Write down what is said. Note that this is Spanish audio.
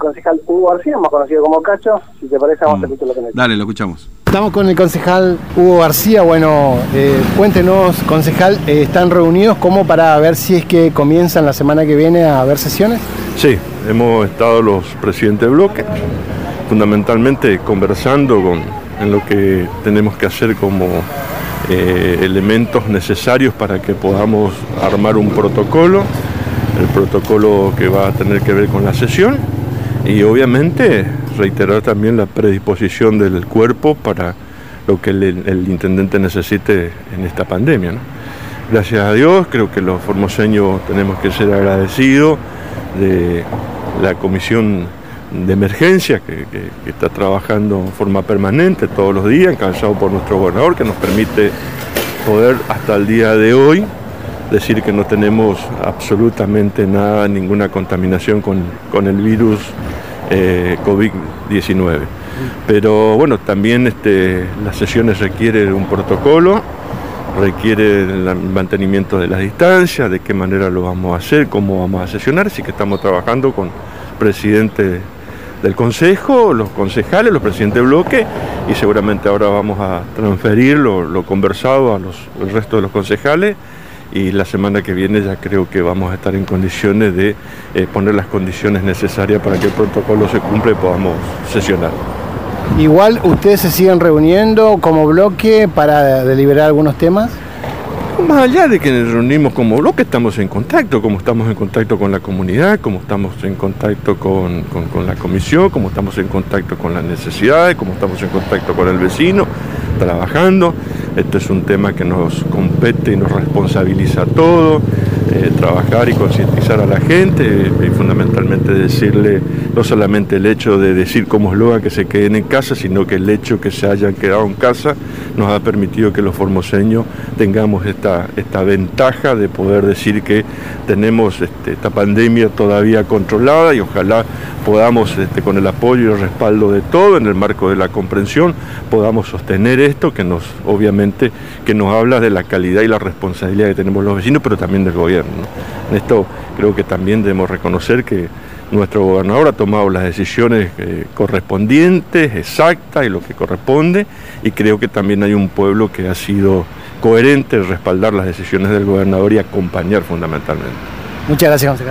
concejal Hugo García, más conocido como Cacho. Si te parece, vamos a escuchar lo que nos Dale, lo escuchamos. Estamos con el concejal Hugo García. Bueno, eh, cuéntenos, concejal, eh, ¿están reunidos como para ver si es que comienzan la semana que viene a haber sesiones? Sí, hemos estado los presidentes de bloque, fundamentalmente conversando con, en lo que tenemos que hacer como eh, elementos necesarios para que podamos armar un protocolo, el protocolo que va a tener que ver con la sesión y obviamente reiterar también la predisposición del cuerpo para lo que el, intendente necesite en esta pandemia. Gracias a Dios, creo que los formoseños tenemos que ser agradecidos de la comisión de emergencia que, está trabajando en forma permanente todos los días, encabezado por nuestro gobernador, que nos permite poder hasta el día de hoy decir que no tenemos absolutamente nada, ninguna contaminación con, el virus eh, COVID-19. Pero bueno, también este, las sesiones requieren un protocolo, requiere el mantenimiento de las distancias, de qué manera lo vamos a hacer, cómo vamos a sesionar, así que estamos trabajando con el presidente del Consejo, los concejales, los presidentes de bloque y seguramente ahora vamos a transferir lo, conversado a los, al resto de los concejales y la semana que viene ya creo que vamos a estar en condiciones de eh, poner las condiciones necesarias para que el protocolo se cumpla y podamos sesionar. Igual ustedes se siguen reuniendo como bloque para deliberar algunos temas. Más allá de que nos reunimos como bloque, estamos en contacto, como estamos en contacto con la comunidad, como estamos en contacto con, la comisión, como estamos en contacto con las necesidades, como estamos en contacto con el vecino, trabajando. Este es un tema que nos compete y nos responsabiliza a todos. Eh, trabajar y concientizar a la gente y fundamentalmente decirle no solamente el hecho de decir como eslogan que se queden en casa, sino que el hecho que se hayan quedado en casa nos ha permitido que los formoseños tengamos esta, esta ventaja de poder decir que tenemos este, esta pandemia todavía controlada y ojalá podamos, este, con el apoyo y el respaldo de todo, en el marco de la comprensión, podamos sostener esto que nos, obviamente, que nos habla de la calidad y la responsabilidad que tenemos los vecinos, pero también del gobierno. En esto creo que también debemos reconocer que nuestro gobernador ha tomado las decisiones eh, correspondientes, exactas y lo que corresponde, y creo que también hay un pueblo que ha sido coherente en respaldar las decisiones del gobernador y acompañar fundamentalmente. Muchas gracias,